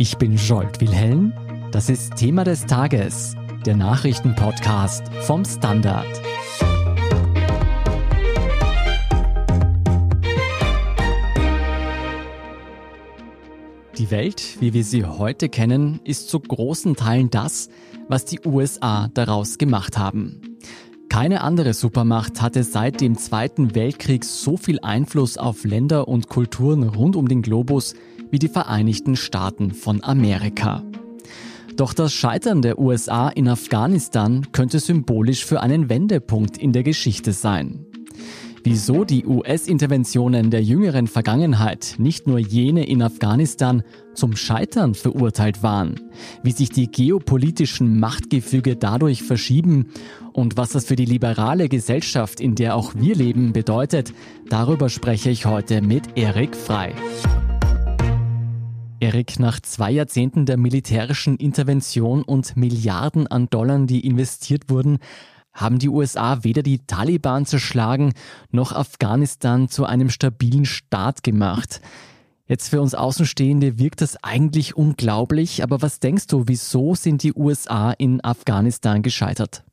Ich bin Jolt Wilhelm. Das ist Thema des Tages, der Nachrichtenpodcast vom Standard. Die Welt, wie wir sie heute kennen, ist zu großen Teilen das, was die USA daraus gemacht haben. Keine andere Supermacht hatte seit dem Zweiten Weltkrieg so viel Einfluss auf Länder und Kulturen rund um den Globus wie die Vereinigten Staaten von Amerika. Doch das Scheitern der USA in Afghanistan könnte symbolisch für einen Wendepunkt in der Geschichte sein. Wieso die US-Interventionen der jüngeren Vergangenheit, nicht nur jene in Afghanistan, zum Scheitern verurteilt waren, wie sich die geopolitischen Machtgefüge dadurch verschieben und was das für die liberale Gesellschaft, in der auch wir leben, bedeutet, darüber spreche ich heute mit Erik Frei. Erik, nach zwei Jahrzehnten der militärischen Intervention und Milliarden an Dollar, die investiert wurden, haben die USA weder die Taliban zerschlagen noch Afghanistan zu einem stabilen Staat gemacht. Jetzt für uns Außenstehende wirkt das eigentlich unglaublich, aber was denkst du, wieso sind die USA in Afghanistan gescheitert?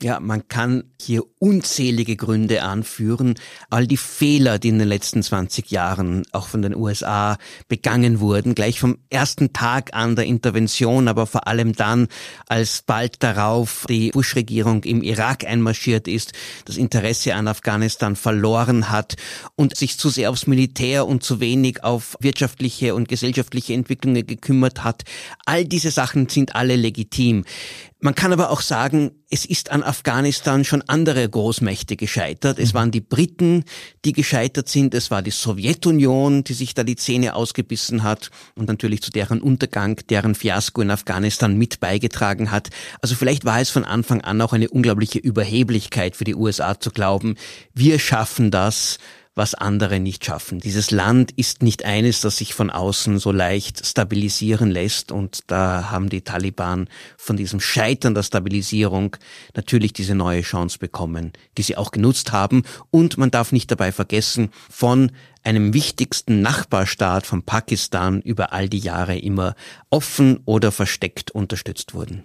Ja, man kann hier unzählige Gründe anführen. All die Fehler, die in den letzten 20 Jahren auch von den USA begangen wurden, gleich vom ersten Tag an der Intervention, aber vor allem dann, als bald darauf die Bush-Regierung im Irak einmarschiert ist, das Interesse an Afghanistan verloren hat und sich zu sehr aufs Militär und zu wenig auf wirtschaftliche und gesellschaftliche Entwicklungen gekümmert hat. All diese Sachen sind alle legitim. Man kann aber auch sagen, es ist an Afghanistan schon andere Großmächte gescheitert. Es waren die Briten, die gescheitert sind. Es war die Sowjetunion, die sich da die Zähne ausgebissen hat und natürlich zu deren Untergang, deren Fiasko in Afghanistan mit beigetragen hat. Also vielleicht war es von Anfang an auch eine unglaubliche Überheblichkeit für die USA zu glauben, wir schaffen das was andere nicht schaffen. Dieses Land ist nicht eines, das sich von außen so leicht stabilisieren lässt und da haben die Taliban von diesem Scheitern der Stabilisierung natürlich diese neue Chance bekommen, die sie auch genutzt haben und man darf nicht dabei vergessen, von einem wichtigsten Nachbarstaat von Pakistan über all die Jahre immer offen oder versteckt unterstützt wurden.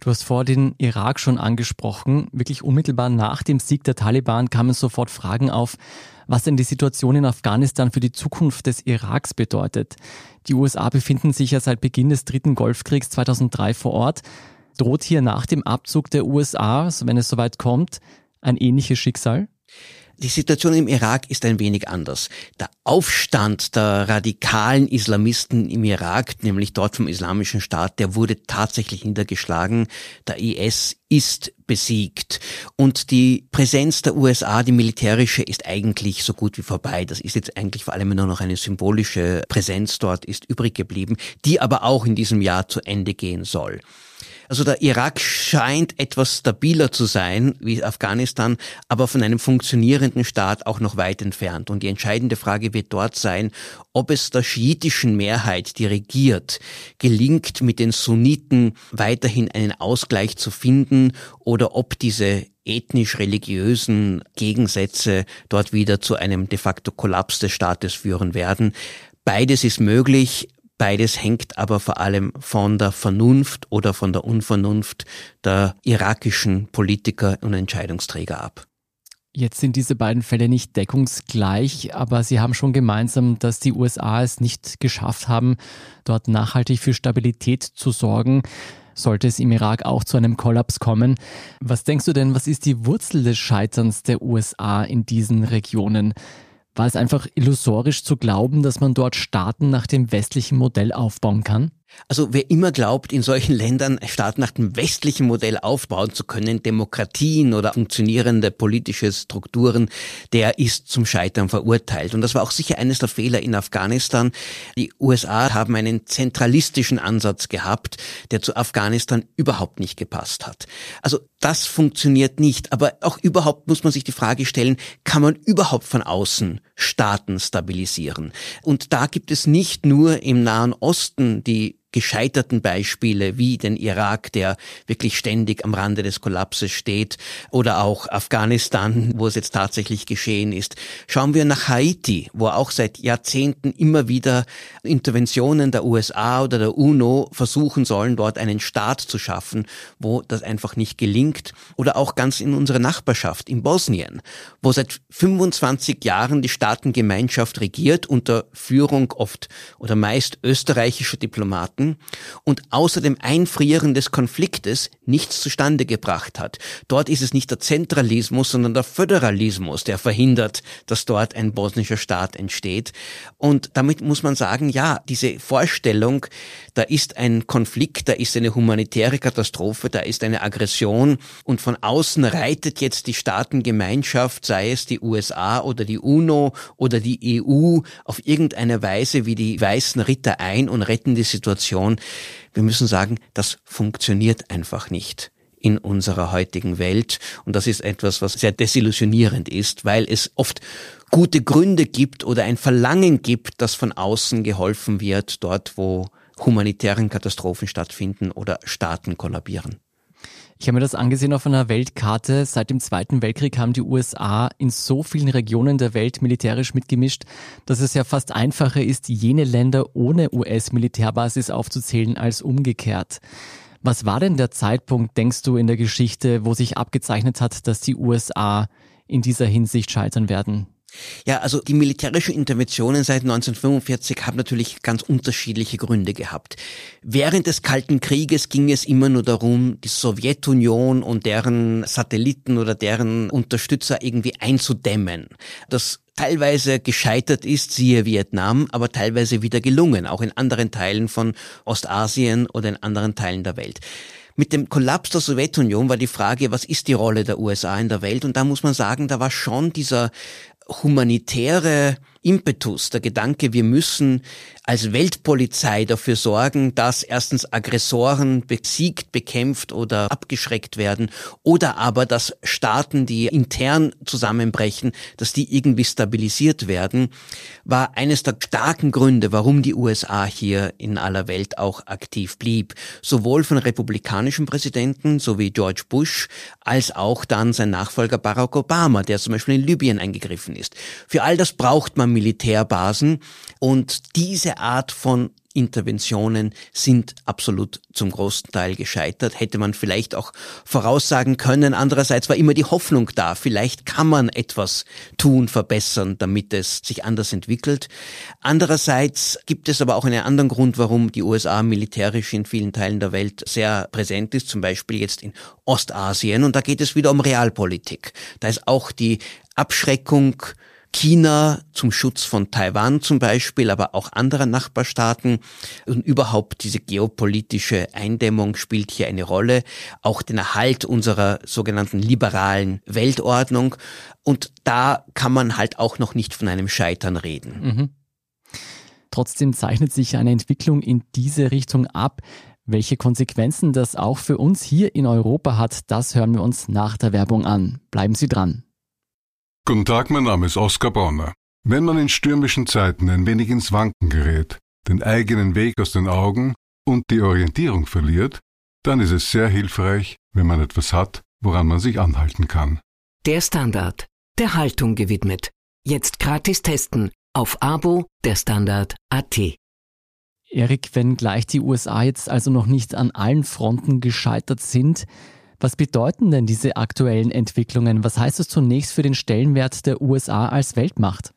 Du hast vor den Irak schon angesprochen. Wirklich unmittelbar nach dem Sieg der Taliban kamen sofort Fragen auf, was denn die Situation in Afghanistan für die Zukunft des Iraks bedeutet. Die USA befinden sich ja seit Beginn des dritten Golfkriegs 2003 vor Ort. Droht hier nach dem Abzug der USA, wenn es soweit kommt, ein ähnliches Schicksal? Die Situation im Irak ist ein wenig anders. Der Aufstand der radikalen Islamisten im Irak, nämlich dort vom Islamischen Staat, der wurde tatsächlich niedergeschlagen. Der IS ist besiegt. Und die Präsenz der USA, die militärische, ist eigentlich so gut wie vorbei. Das ist jetzt eigentlich vor allem nur noch eine symbolische Präsenz dort ist übrig geblieben, die aber auch in diesem Jahr zu Ende gehen soll. Also der Irak scheint etwas stabiler zu sein wie Afghanistan, aber von einem funktionierenden Staat auch noch weit entfernt. Und die entscheidende Frage wird dort sein, ob es der schiitischen Mehrheit, die regiert, gelingt, mit den Sunniten weiterhin einen Ausgleich zu finden oder ob diese ethnisch-religiösen Gegensätze dort wieder zu einem de facto Kollaps des Staates führen werden. Beides ist möglich. Beides hängt aber vor allem von der Vernunft oder von der Unvernunft der irakischen Politiker und Entscheidungsträger ab. Jetzt sind diese beiden Fälle nicht deckungsgleich, aber sie haben schon gemeinsam, dass die USA es nicht geschafft haben, dort nachhaltig für Stabilität zu sorgen. Sollte es im Irak auch zu einem Kollaps kommen. Was denkst du denn, was ist die Wurzel des Scheiterns der USA in diesen Regionen? War es einfach illusorisch zu glauben, dass man dort Staaten nach dem westlichen Modell aufbauen kann? Also wer immer glaubt, in solchen Ländern Staaten nach dem westlichen Modell aufbauen zu können, Demokratien oder funktionierende politische Strukturen, der ist zum Scheitern verurteilt. Und das war auch sicher eines der Fehler in Afghanistan. Die USA haben einen zentralistischen Ansatz gehabt, der zu Afghanistan überhaupt nicht gepasst hat. Also das funktioniert nicht. Aber auch überhaupt muss man sich die Frage stellen, kann man überhaupt von außen Staaten stabilisieren? Und da gibt es nicht nur im Nahen Osten die gescheiterten Beispiele wie den Irak, der wirklich ständig am Rande des Kollapses steht, oder auch Afghanistan, wo es jetzt tatsächlich geschehen ist. Schauen wir nach Haiti, wo auch seit Jahrzehnten immer wieder Interventionen der USA oder der UNO versuchen sollen, dort einen Staat zu schaffen, wo das einfach nicht gelingt. Oder auch ganz in unserer Nachbarschaft, in Bosnien, wo seit 25 Jahren die Staatengemeinschaft regiert unter Führung oft oder meist österreichischer Diplomaten Staaten und außer dem Einfrieren des Konfliktes nichts zustande gebracht hat. Dort ist es nicht der Zentralismus, sondern der Föderalismus, der verhindert, dass dort ein bosnischer Staat entsteht. Und damit muss man sagen, ja, diese Vorstellung, da ist ein Konflikt, da ist eine humanitäre Katastrophe, da ist eine Aggression und von außen reitet jetzt die Staatengemeinschaft, sei es die USA oder die UNO oder die EU, auf irgendeine Weise wie die weißen Ritter ein und retten die Situation Situation. Wir müssen sagen, das funktioniert einfach nicht in unserer heutigen Welt. Und das ist etwas, was sehr desillusionierend ist, weil es oft gute Gründe gibt oder ein Verlangen gibt, dass von außen geholfen wird, dort wo humanitären Katastrophen stattfinden oder Staaten kollabieren. Ich habe mir das angesehen auf einer Weltkarte. Seit dem Zweiten Weltkrieg haben die USA in so vielen Regionen der Welt militärisch mitgemischt, dass es ja fast einfacher ist, jene Länder ohne US-Militärbasis aufzuzählen als umgekehrt. Was war denn der Zeitpunkt, denkst du, in der Geschichte, wo sich abgezeichnet hat, dass die USA in dieser Hinsicht scheitern werden? Ja, also die militärischen Interventionen seit 1945 haben natürlich ganz unterschiedliche Gründe gehabt. Während des Kalten Krieges ging es immer nur darum, die Sowjetunion und deren Satelliten oder deren Unterstützer irgendwie einzudämmen. Das teilweise gescheitert ist, siehe Vietnam, aber teilweise wieder gelungen, auch in anderen Teilen von Ostasien oder in anderen Teilen der Welt. Mit dem Kollaps der Sowjetunion war die Frage, was ist die Rolle der USA in der Welt? Und da muss man sagen, da war schon dieser humanitäre Impetus, der Gedanke, wir müssen als Weltpolizei dafür sorgen, dass erstens Aggressoren besiegt, bekämpft oder abgeschreckt werden oder aber, dass Staaten, die intern zusammenbrechen, dass die irgendwie stabilisiert werden, war eines der starken Gründe, warum die USA hier in aller Welt auch aktiv blieb. Sowohl von republikanischen Präsidenten, so wie George Bush, als auch dann sein Nachfolger Barack Obama, der zum Beispiel in Libyen eingegriffen ist. Für all das braucht man Militärbasen und diese Art von Interventionen sind absolut zum großen Teil gescheitert. Hätte man vielleicht auch voraussagen können. Andererseits war immer die Hoffnung da. Vielleicht kann man etwas tun, verbessern, damit es sich anders entwickelt. Andererseits gibt es aber auch einen anderen Grund, warum die USA militärisch in vielen Teilen der Welt sehr präsent ist. Zum Beispiel jetzt in Ostasien. Und da geht es wieder um Realpolitik. Da ist auch die Abschreckung China zum Schutz von Taiwan zum Beispiel, aber auch anderer Nachbarstaaten. Und überhaupt diese geopolitische Eindämmung spielt hier eine Rolle. Auch den Erhalt unserer sogenannten liberalen Weltordnung. Und da kann man halt auch noch nicht von einem Scheitern reden. Mhm. Trotzdem zeichnet sich eine Entwicklung in diese Richtung ab. Welche Konsequenzen das auch für uns hier in Europa hat, das hören wir uns nach der Werbung an. Bleiben Sie dran. Guten Tag, mein Name ist Oskar Bonner. Wenn man in stürmischen Zeiten ein wenig ins Wanken gerät, den eigenen Weg aus den Augen und die Orientierung verliert, dann ist es sehr hilfreich, wenn man etwas hat, woran man sich anhalten kann. Der Standard, der Haltung gewidmet. Jetzt gratis testen auf Abo der Standard AT. Erik, wenn gleich die USA jetzt also noch nicht an allen Fronten gescheitert sind, was bedeuten denn diese aktuellen Entwicklungen? Was heißt es zunächst für den Stellenwert der USA als Weltmacht?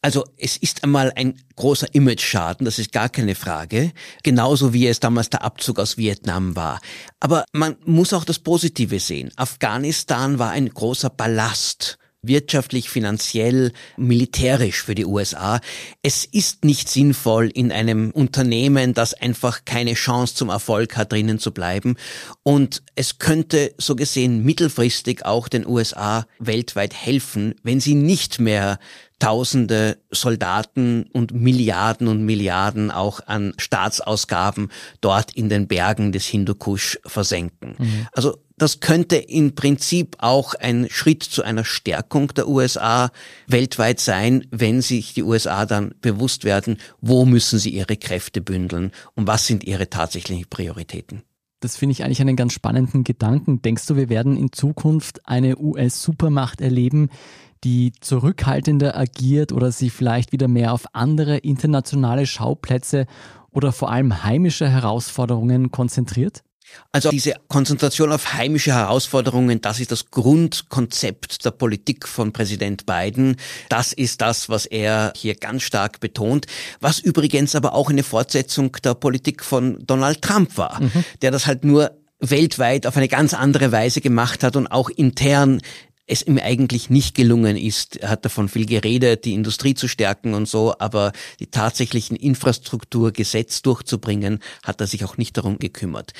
Also es ist einmal ein großer Image-Schaden, das ist gar keine Frage, genauso wie es damals der Abzug aus Vietnam war. Aber man muss auch das Positive sehen. Afghanistan war ein großer Ballast wirtschaftlich, finanziell, militärisch für die USA. Es ist nicht sinnvoll, in einem Unternehmen, das einfach keine Chance zum Erfolg hat, drinnen zu bleiben. Und es könnte so gesehen mittelfristig auch den USA weltweit helfen, wenn sie nicht mehr Tausende Soldaten und Milliarden und Milliarden auch an Staatsausgaben dort in den Bergen des Hindukusch versenken. Mhm. Also das könnte im Prinzip auch ein Schritt zu einer Stärkung der USA weltweit sein, wenn sich die USA dann bewusst werden, wo müssen sie ihre Kräfte bündeln und was sind ihre tatsächlichen Prioritäten. Das finde ich eigentlich einen ganz spannenden Gedanken. Denkst du, wir werden in Zukunft eine US-Supermacht erleben, die zurückhaltender agiert oder sich vielleicht wieder mehr auf andere internationale Schauplätze oder vor allem heimische Herausforderungen konzentriert? Also diese Konzentration auf heimische Herausforderungen, das ist das Grundkonzept der Politik von Präsident Biden. Das ist das, was er hier ganz stark betont, was übrigens aber auch eine Fortsetzung der Politik von Donald Trump war, mhm. der das halt nur weltweit auf eine ganz andere Weise gemacht hat und auch intern es ihm eigentlich nicht gelungen ist. Er hat davon viel geredet, die Industrie zu stärken und so, aber die tatsächlichen Infrastrukturgesetz durchzubringen, hat er sich auch nicht darum gekümmert.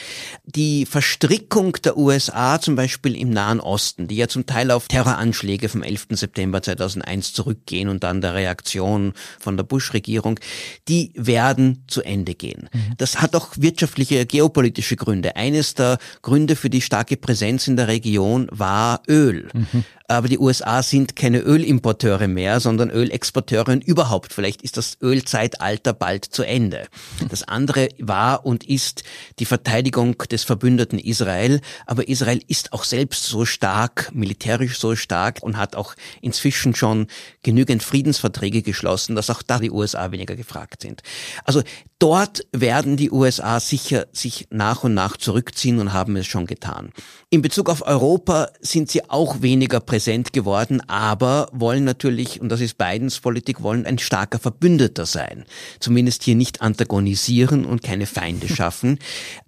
Die Verstrickung der USA zum Beispiel im Nahen Osten, die ja zum Teil auf Terroranschläge vom 11. September 2001 zurückgehen und dann der Reaktion von der Bush-Regierung, die werden zu Ende gehen. Mhm. Das hat auch wirtschaftliche, geopolitische Gründe. Eines der Gründe für die starke Präsenz in der Region war Öl. Mhm. Aber die USA sind keine Ölimporteure mehr, sondern Ölexporteure und überhaupt. Vielleicht ist das Ölzeitalter bald zu Ende. Das andere war und ist die Verteidigung des Verbündeten Israel. Aber Israel ist auch selbst so stark, militärisch so stark und hat auch inzwischen schon genügend Friedensverträge geschlossen, dass auch da die USA weniger gefragt sind. Also dort werden die USA sicher sich nach und nach zurückziehen und haben es schon getan. In Bezug auf Europa sind sie auch weniger präsent geworden, aber wollen natürlich, und das ist Bidens Politik, wollen ein starker Verbündeter sein. Zumindest hier nicht antagonisieren und keine Feinde schaffen.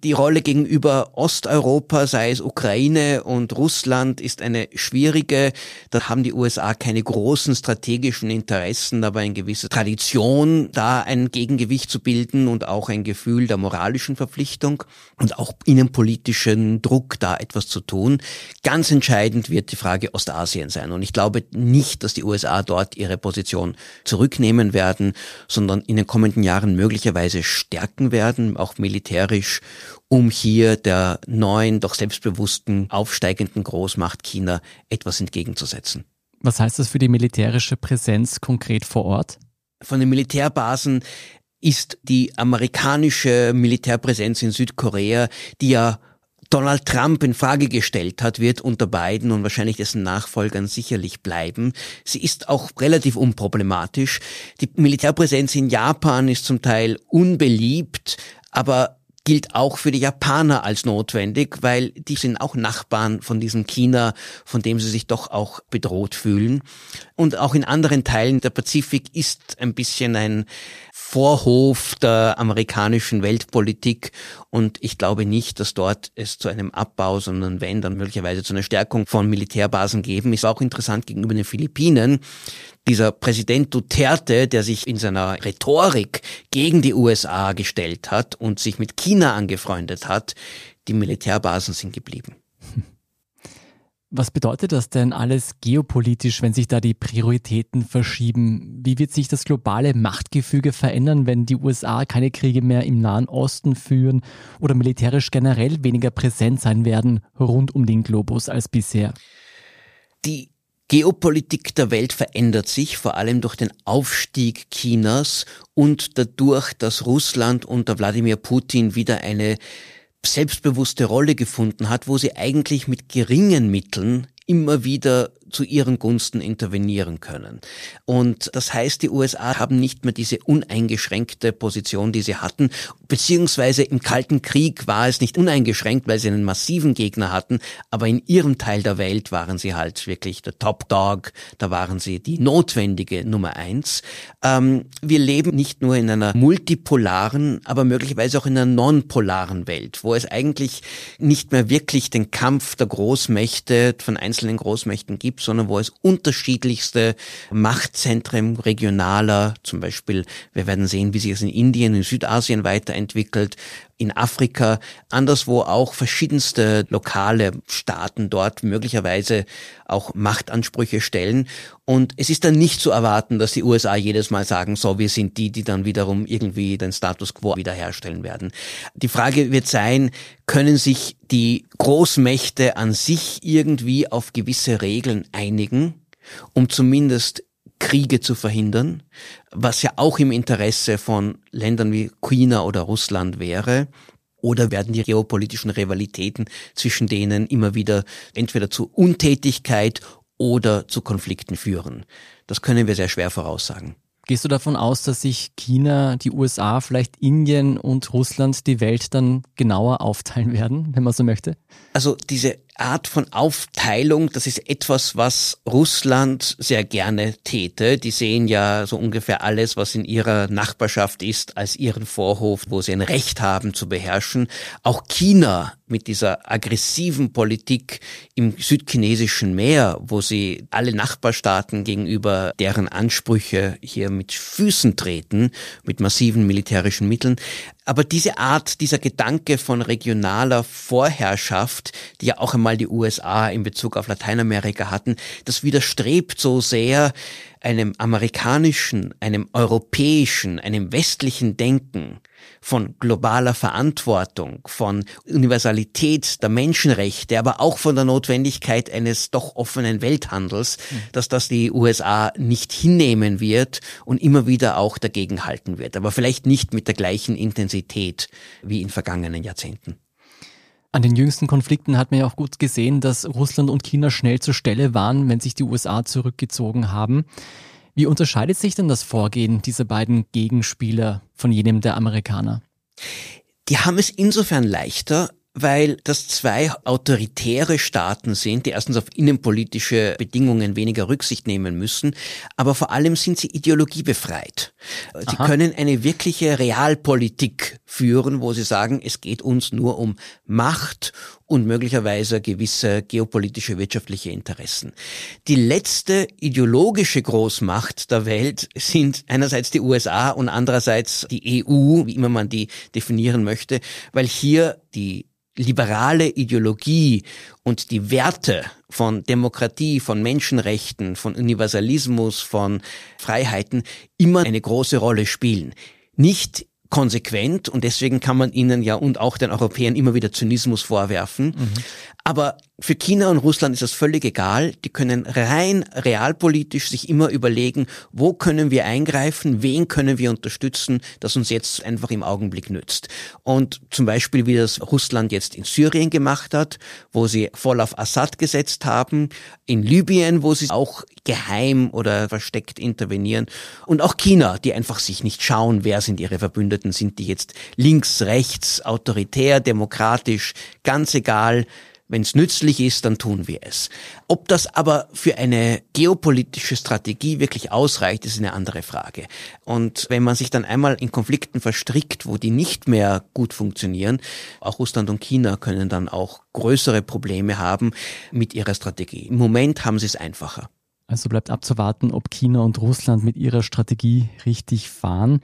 Die Rolle gegenüber Osteuropa, sei es Ukraine und Russland, ist eine schwierige. Da haben die USA keine großen strategischen Interessen, aber eine gewisse Tradition, da ein Gegengewicht zu bilden und auch ein Gefühl der moralischen Verpflichtung und auch innenpolitischen Druck, da etwas zu tun. Ganz entscheidend wird die Frage Ostasien sein. Und ich glaube nicht, dass die USA dort ihre Position zurücknehmen werden, sondern in den kommenden Jahren möglicherweise stärken werden, auch militärisch, um hier der neuen, doch selbstbewussten, aufsteigenden Großmacht China etwas entgegenzusetzen. Was heißt das für die militärische Präsenz konkret vor Ort? Von den Militärbasen ist die amerikanische Militärpräsenz in Südkorea, die ja Donald Trump in Frage gestellt hat, wird unter Biden und wahrscheinlich dessen Nachfolgern sicherlich bleiben. Sie ist auch relativ unproblematisch. Die Militärpräsenz in Japan ist zum Teil unbeliebt, aber gilt auch für die Japaner als notwendig, weil die sind auch Nachbarn von diesem China, von dem sie sich doch auch bedroht fühlen. Und auch in anderen Teilen der Pazifik ist ein bisschen ein Vorhof der amerikanischen Weltpolitik und ich glaube nicht, dass dort es zu einem Abbau, sondern wenn, dann möglicherweise zu einer Stärkung von Militärbasen geben. Ist auch interessant gegenüber den Philippinen. Dieser Präsident Duterte, der sich in seiner Rhetorik gegen die USA gestellt hat und sich mit China angefreundet hat, die Militärbasen sind geblieben. Was bedeutet das denn alles geopolitisch, wenn sich da die Prioritäten verschieben? Wie wird sich das globale Machtgefüge verändern, wenn die USA keine Kriege mehr im Nahen Osten führen oder militärisch generell weniger präsent sein werden rund um den Globus als bisher? Die Geopolitik der Welt verändert sich, vor allem durch den Aufstieg Chinas und dadurch, dass Russland unter Wladimir Putin wieder eine selbstbewusste Rolle gefunden hat, wo sie eigentlich mit geringen Mitteln immer wieder zu ihren Gunsten intervenieren können. Und das heißt, die USA haben nicht mehr diese uneingeschränkte Position, die sie hatten, beziehungsweise im Kalten Krieg war es nicht uneingeschränkt, weil sie einen massiven Gegner hatten, aber in ihrem Teil der Welt waren sie halt wirklich der Top Dog, da waren sie die notwendige Nummer eins. Ähm, wir leben nicht nur in einer multipolaren, aber möglicherweise auch in einer nonpolaren Welt, wo es eigentlich nicht mehr wirklich den Kampf der Großmächte von einzelnen Großmächten gibt, gibt, sondern wo es unterschiedlichste Machtzentren regionaler, zum Beispiel, wir werden sehen, wie sich es in Indien, in Südasien weiterentwickelt, in Afrika, anderswo auch verschiedenste lokale Staaten dort möglicherweise auch Machtansprüche stellen. Und es ist dann nicht zu erwarten, dass die USA jedes Mal sagen, so, wir sind die, die dann wiederum irgendwie den Status quo wiederherstellen werden. Die Frage wird sein, können sich die Großmächte an sich irgendwie auf gewisse Regeln einigen, um zumindest Kriege zu verhindern, was ja auch im Interesse von Ländern wie China oder Russland wäre. Oder werden die geopolitischen Rivalitäten zwischen denen immer wieder entweder zu Untätigkeit oder zu Konflikten führen? Das können wir sehr schwer voraussagen. Gehst du davon aus, dass sich China, die USA, vielleicht Indien und Russland die Welt dann genauer aufteilen werden, wenn man so möchte? Also diese Art von Aufteilung, das ist etwas, was Russland sehr gerne täte. Die sehen ja so ungefähr alles, was in ihrer Nachbarschaft ist, als ihren Vorhof, wo sie ein Recht haben zu beherrschen. Auch China mit dieser aggressiven Politik im südchinesischen Meer, wo sie alle Nachbarstaaten gegenüber deren Ansprüche hier mit Füßen treten, mit massiven militärischen Mitteln. Aber diese Art, dieser Gedanke von regionaler Vorherrschaft, die ja auch einmal die USA in Bezug auf Lateinamerika hatten, das widerstrebt so sehr einem amerikanischen, einem europäischen, einem westlichen Denken von globaler Verantwortung, von Universalität der Menschenrechte, aber auch von der Notwendigkeit eines doch offenen Welthandels, mhm. dass das die USA nicht hinnehmen wird und immer wieder auch dagegen halten wird, aber vielleicht nicht mit der gleichen Intensität wie in vergangenen Jahrzehnten. An den jüngsten Konflikten hat man ja auch gut gesehen, dass Russland und China schnell zur Stelle waren, wenn sich die USA zurückgezogen haben. Wie unterscheidet sich denn das Vorgehen dieser beiden Gegenspieler von jenem der Amerikaner? Die haben es insofern leichter, weil das zwei autoritäre Staaten sind, die erstens auf innenpolitische Bedingungen weniger Rücksicht nehmen müssen, aber vor allem sind sie ideologiebefreit. Sie Aha. können eine wirkliche Realpolitik führen, wo sie sagen, es geht uns nur um Macht und möglicherweise gewisse geopolitische wirtschaftliche Interessen. Die letzte ideologische Großmacht der Welt sind einerseits die USA und andererseits die EU, wie immer man die definieren möchte, weil hier die liberale Ideologie und die Werte von Demokratie, von Menschenrechten, von Universalismus, von Freiheiten immer eine große Rolle spielen. Nicht konsequent und deswegen kann man ihnen ja und auch den Europäern immer wieder Zynismus vorwerfen. Mhm. Aber für China und Russland ist das völlig egal. Die können rein realpolitisch sich immer überlegen, wo können wir eingreifen, wen können wir unterstützen, das uns jetzt einfach im Augenblick nützt. Und zum Beispiel, wie das Russland jetzt in Syrien gemacht hat, wo sie voll auf Assad gesetzt haben, in Libyen, wo sie auch geheim oder versteckt intervenieren und auch China, die einfach sich nicht schauen, wer sind ihre Verbündeten, sind die jetzt links, rechts, autoritär, demokratisch, ganz egal, wenn es nützlich ist, dann tun wir es. Ob das aber für eine geopolitische Strategie wirklich ausreicht, ist eine andere Frage. Und wenn man sich dann einmal in Konflikten verstrickt, wo die nicht mehr gut funktionieren, auch Russland und China können dann auch größere Probleme haben mit ihrer Strategie. Im Moment haben sie es einfacher. Also bleibt abzuwarten, ob China und Russland mit ihrer Strategie richtig fahren.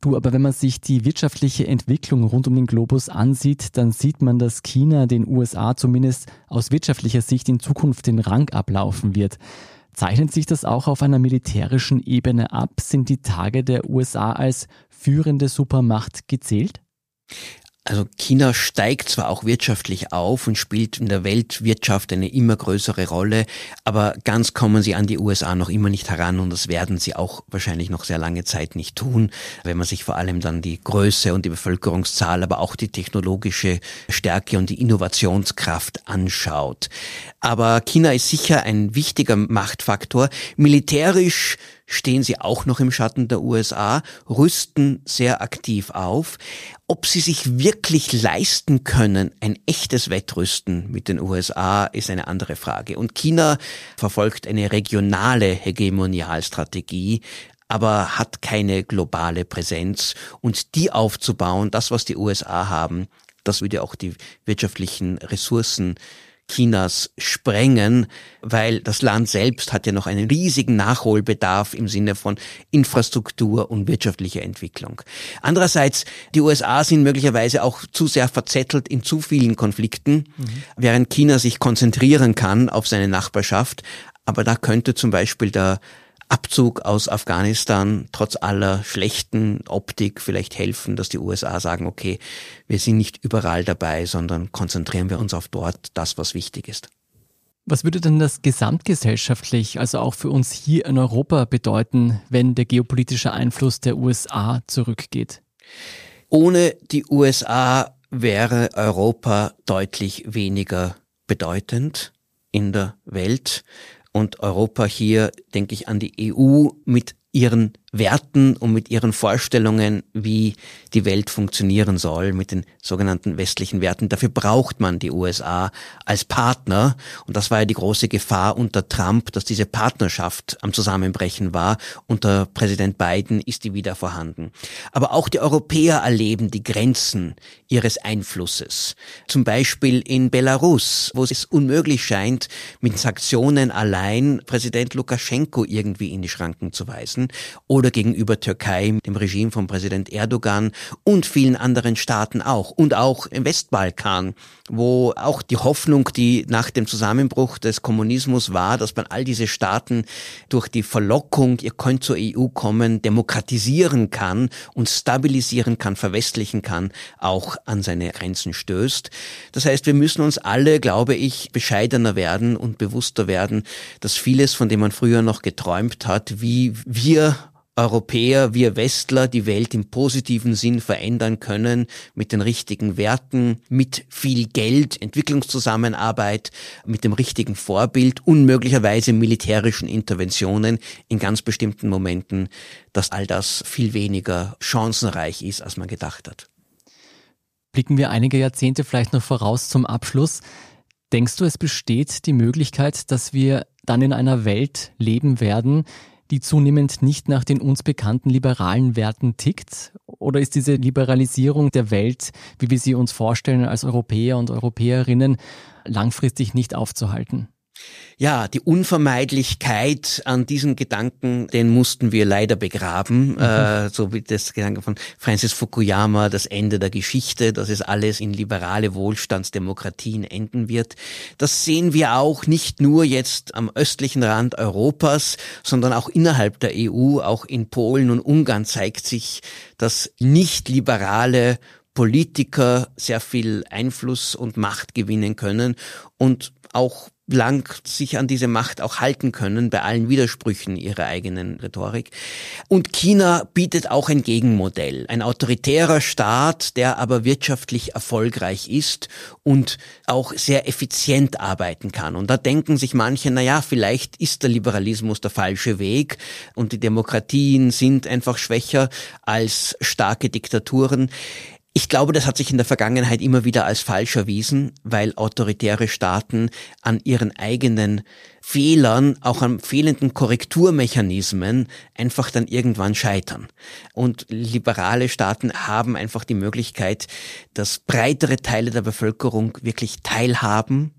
Du, aber wenn man sich die wirtschaftliche Entwicklung rund um den Globus ansieht, dann sieht man, dass China den USA zumindest aus wirtschaftlicher Sicht in Zukunft den Rang ablaufen wird. Zeichnet sich das auch auf einer militärischen Ebene ab? Sind die Tage der USA als führende Supermacht gezählt? Also China steigt zwar auch wirtschaftlich auf und spielt in der Weltwirtschaft eine immer größere Rolle, aber ganz kommen sie an die USA noch immer nicht heran und das werden sie auch wahrscheinlich noch sehr lange Zeit nicht tun, wenn man sich vor allem dann die Größe und die Bevölkerungszahl, aber auch die technologische Stärke und die Innovationskraft anschaut. Aber China ist sicher ein wichtiger Machtfaktor. Militärisch stehen sie auch noch im Schatten der USA, rüsten sehr aktiv auf. Ob sie sich wirklich leisten können, ein echtes Wettrüsten mit den USA, ist eine andere Frage. Und China verfolgt eine regionale Hegemonialstrategie, aber hat keine globale Präsenz. Und die aufzubauen, das, was die USA haben, das würde auch die wirtschaftlichen Ressourcen Chinas sprengen, weil das Land selbst hat ja noch einen riesigen Nachholbedarf im Sinne von Infrastruktur und wirtschaftlicher Entwicklung. Andererseits, die USA sind möglicherweise auch zu sehr verzettelt in zu vielen Konflikten, mhm. während China sich konzentrieren kann auf seine Nachbarschaft. Aber da könnte zum Beispiel der Abzug aus Afghanistan trotz aller schlechten Optik vielleicht helfen, dass die USA sagen, okay, wir sind nicht überall dabei, sondern konzentrieren wir uns auf dort das, was wichtig ist. Was würde denn das gesamtgesellschaftlich, also auch für uns hier in Europa bedeuten, wenn der geopolitische Einfluss der USA zurückgeht? Ohne die USA wäre Europa deutlich weniger bedeutend in der Welt und Europa hier, denke ich, an die EU mit ihren Werten und mit ihren Vorstellungen, wie die Welt funktionieren soll, mit den sogenannten westlichen Werten. Dafür braucht man die USA als Partner. Und das war ja die große Gefahr unter Trump, dass diese Partnerschaft am Zusammenbrechen war. Unter Präsident Biden ist die wieder vorhanden. Aber auch die Europäer erleben die Grenzen ihres Einflusses. Zum Beispiel in Belarus, wo es unmöglich scheint, mit Sanktionen allein Präsident Lukaschenko irgendwie in die Schranken zu weisen oder gegenüber Türkei, dem Regime von Präsident Erdogan und vielen anderen Staaten auch und auch im Westbalkan, wo auch die Hoffnung, die nach dem Zusammenbruch des Kommunismus war, dass man all diese Staaten durch die Verlockung, ihr könnt zur EU kommen, demokratisieren kann und stabilisieren kann, verwestlichen kann, auch an seine Grenzen stößt. Das heißt, wir müssen uns alle, glaube ich, bescheidener werden und bewusster werden, dass vieles, von dem man früher noch geträumt hat, wie wir Europäer, wir Westler die Welt im positiven Sinn verändern können, mit den richtigen Werten, mit viel Geld, Entwicklungszusammenarbeit, mit dem richtigen Vorbild und möglicherweise militärischen Interventionen in ganz bestimmten Momenten, dass all das viel weniger chancenreich ist, als man gedacht hat. Blicken wir einige Jahrzehnte vielleicht noch voraus zum Abschluss. Denkst du, es besteht die Möglichkeit, dass wir dann in einer Welt leben werden, die zunehmend nicht nach den uns bekannten liberalen Werten tickt? Oder ist diese Liberalisierung der Welt, wie wir sie uns vorstellen als Europäer und Europäerinnen, langfristig nicht aufzuhalten? Ja, die Unvermeidlichkeit an diesen Gedanken, den mussten wir leider begraben, mhm. äh, so wie das Gedanke von Francis Fukuyama, das Ende der Geschichte, dass es alles in liberale Wohlstandsdemokratien enden wird. Das sehen wir auch nicht nur jetzt am östlichen Rand Europas, sondern auch innerhalb der EU, auch in Polen und Ungarn zeigt sich, dass nicht liberale Politiker sehr viel Einfluss und Macht gewinnen können und auch lang sich an diese Macht auch halten können, bei allen Widersprüchen ihrer eigenen Rhetorik. Und China bietet auch ein Gegenmodell. Ein autoritärer Staat, der aber wirtschaftlich erfolgreich ist und auch sehr effizient arbeiten kann. Und da denken sich manche, na ja, vielleicht ist der Liberalismus der falsche Weg und die Demokratien sind einfach schwächer als starke Diktaturen. Ich glaube, das hat sich in der Vergangenheit immer wieder als falsch erwiesen, weil autoritäre Staaten an ihren eigenen Fehlern, auch an fehlenden Korrekturmechanismen einfach dann irgendwann scheitern. Und liberale Staaten haben einfach die Möglichkeit, dass breitere Teile der Bevölkerung wirklich teilhaben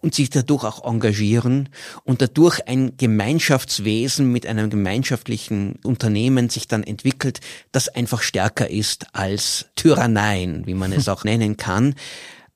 und sich dadurch auch engagieren und dadurch ein Gemeinschaftswesen mit einem gemeinschaftlichen Unternehmen sich dann entwickelt, das einfach stärker ist als Tyranneien, wie man es auch nennen kann.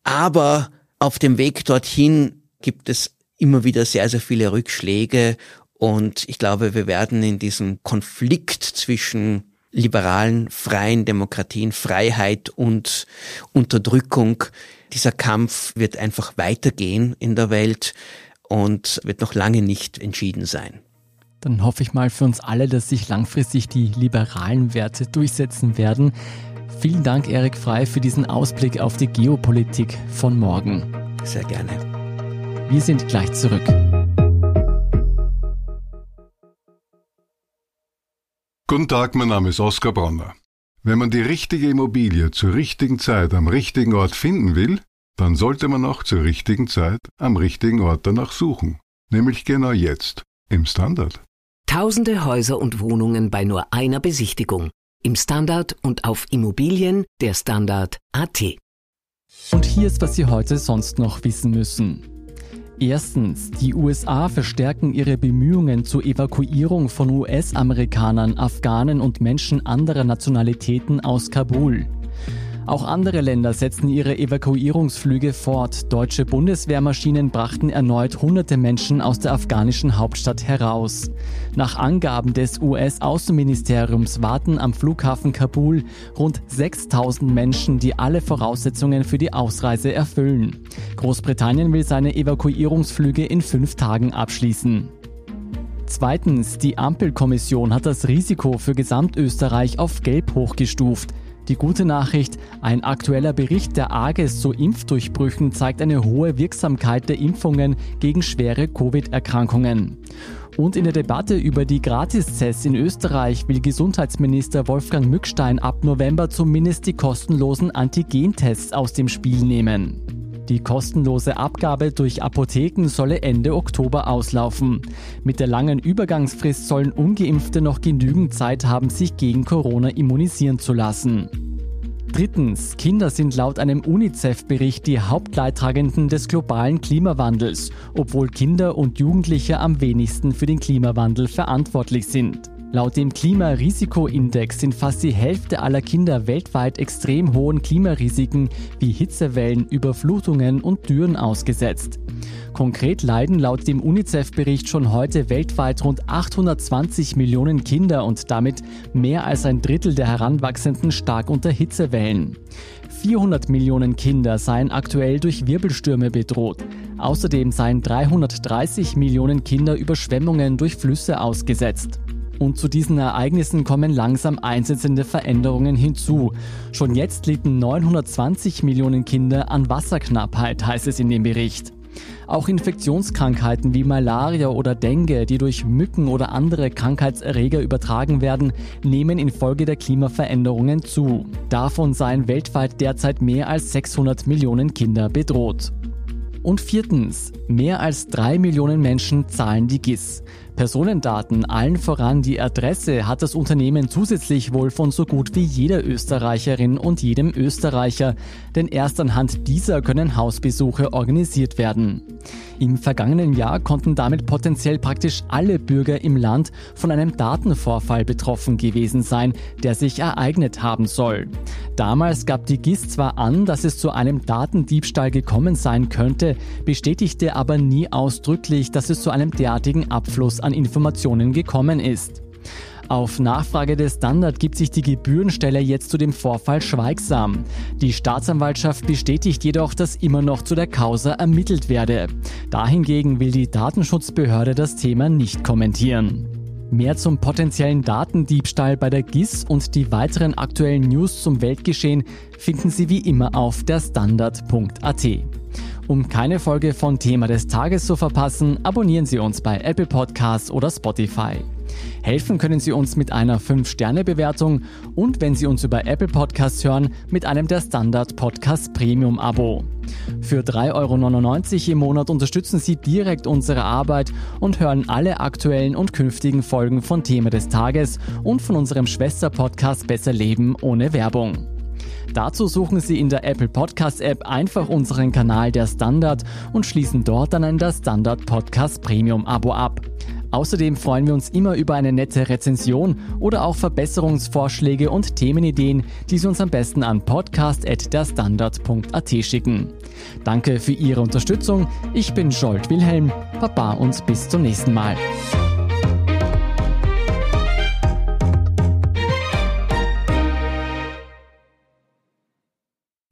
Aber auf dem Weg dorthin gibt es immer wieder sehr, sehr viele Rückschläge und ich glaube, wir werden in diesem Konflikt zwischen liberalen, freien Demokratien, Freiheit und Unterdrückung dieser Kampf wird einfach weitergehen in der Welt und wird noch lange nicht entschieden sein. Dann hoffe ich mal für uns alle, dass sich langfristig die liberalen Werte durchsetzen werden. Vielen Dank, Erik Frei, für diesen Ausblick auf die Geopolitik von morgen. Sehr gerne. Wir sind gleich zurück. Guten Tag, mein Name ist Oskar Bronner. Wenn man die richtige Immobilie zur richtigen Zeit am richtigen Ort finden will, dann sollte man auch zur richtigen Zeit am richtigen Ort danach suchen. Nämlich genau jetzt, im Standard. Tausende Häuser und Wohnungen bei nur einer Besichtigung. Im Standard und auf Immobilien der Standard AT. Und hier ist, was Sie heute sonst noch wissen müssen. Erstens, die USA verstärken ihre Bemühungen zur Evakuierung von US-Amerikanern, Afghanen und Menschen anderer Nationalitäten aus Kabul. Auch andere Länder setzen ihre Evakuierungsflüge fort. Deutsche Bundeswehrmaschinen brachten erneut hunderte Menschen aus der afghanischen Hauptstadt heraus. Nach Angaben des US-Außenministeriums warten am Flughafen Kabul rund 6000 Menschen, die alle Voraussetzungen für die Ausreise erfüllen. Großbritannien will seine Evakuierungsflüge in fünf Tagen abschließen. Zweitens, die Ampelkommission hat das Risiko für Gesamtösterreich auf Gelb hochgestuft. Die gute Nachricht, ein aktueller Bericht der AGES zu Impfdurchbrüchen zeigt eine hohe Wirksamkeit der Impfungen gegen schwere Covid-Erkrankungen. Und in der Debatte über die Gratistests in Österreich will Gesundheitsminister Wolfgang Mückstein ab November zumindest die kostenlosen Antigentests aus dem Spiel nehmen. Die kostenlose Abgabe durch Apotheken solle Ende Oktober auslaufen. Mit der langen Übergangsfrist sollen ungeimpfte noch genügend Zeit haben, sich gegen Corona immunisieren zu lassen. Drittens, Kinder sind laut einem UNICEF-Bericht die Hauptleidtragenden des globalen Klimawandels, obwohl Kinder und Jugendliche am wenigsten für den Klimawandel verantwortlich sind. Laut dem Klimarisikoindex sind fast die Hälfte aller Kinder weltweit extrem hohen Klimarisiken wie Hitzewellen, Überflutungen und Dürren ausgesetzt. Konkret leiden laut dem UNICEF-Bericht schon heute weltweit rund 820 Millionen Kinder und damit mehr als ein Drittel der Heranwachsenden stark unter Hitzewellen. 400 Millionen Kinder seien aktuell durch Wirbelstürme bedroht. Außerdem seien 330 Millionen Kinder Überschwemmungen durch Flüsse ausgesetzt. Und zu diesen Ereignissen kommen langsam einsetzende Veränderungen hinzu. Schon jetzt litten 920 Millionen Kinder an Wasserknappheit, heißt es in dem Bericht. Auch Infektionskrankheiten wie Malaria oder Dengue, die durch Mücken oder andere Krankheitserreger übertragen werden, nehmen infolge der Klimaveränderungen zu. Davon seien weltweit derzeit mehr als 600 Millionen Kinder bedroht. Und viertens, mehr als drei Millionen Menschen zahlen die GIS. Personendaten, allen voran die Adresse, hat das Unternehmen zusätzlich wohl von so gut wie jeder Österreicherin und jedem Österreicher, denn erst anhand dieser können Hausbesuche organisiert werden. Im vergangenen Jahr konnten damit potenziell praktisch alle Bürger im Land von einem Datenvorfall betroffen gewesen sein, der sich ereignet haben soll. Damals gab die GIS zwar an, dass es zu einem Datendiebstahl gekommen sein könnte, bestätigte aber nie ausdrücklich, dass es zu einem derartigen Abfluss an Informationen gekommen ist. Auf Nachfrage des Standard gibt sich die Gebührenstelle jetzt zu dem Vorfall schweigsam. Die Staatsanwaltschaft bestätigt jedoch, dass immer noch zu der Causa ermittelt werde. Dahingegen will die Datenschutzbehörde das Thema nicht kommentieren. Mehr zum potenziellen Datendiebstahl bei der GIS und die weiteren aktuellen News zum Weltgeschehen finden Sie wie immer auf der Standard.at. Um keine Folge von Thema des Tages zu verpassen, abonnieren Sie uns bei Apple Podcasts oder Spotify. Helfen können Sie uns mit einer 5-Sterne-Bewertung und wenn Sie uns über Apple Podcasts hören, mit einem der Standard Podcast Premium Abo. Für 3,99 Euro im Monat unterstützen Sie direkt unsere Arbeit und hören alle aktuellen und künftigen Folgen von Thema des Tages und von unserem Schwester-Podcast Besser Leben ohne Werbung. Dazu suchen Sie in der Apple Podcast App einfach unseren Kanal Der Standard und schließen dort dann ein Der Standard Podcast Premium Abo ab. Außerdem freuen wir uns immer über eine nette Rezension oder auch Verbesserungsvorschläge und Themenideen, die Sie uns am besten an podcast.derstandard.at schicken. Danke für Ihre Unterstützung. Ich bin Jolt Wilhelm. Baba und bis zum nächsten Mal.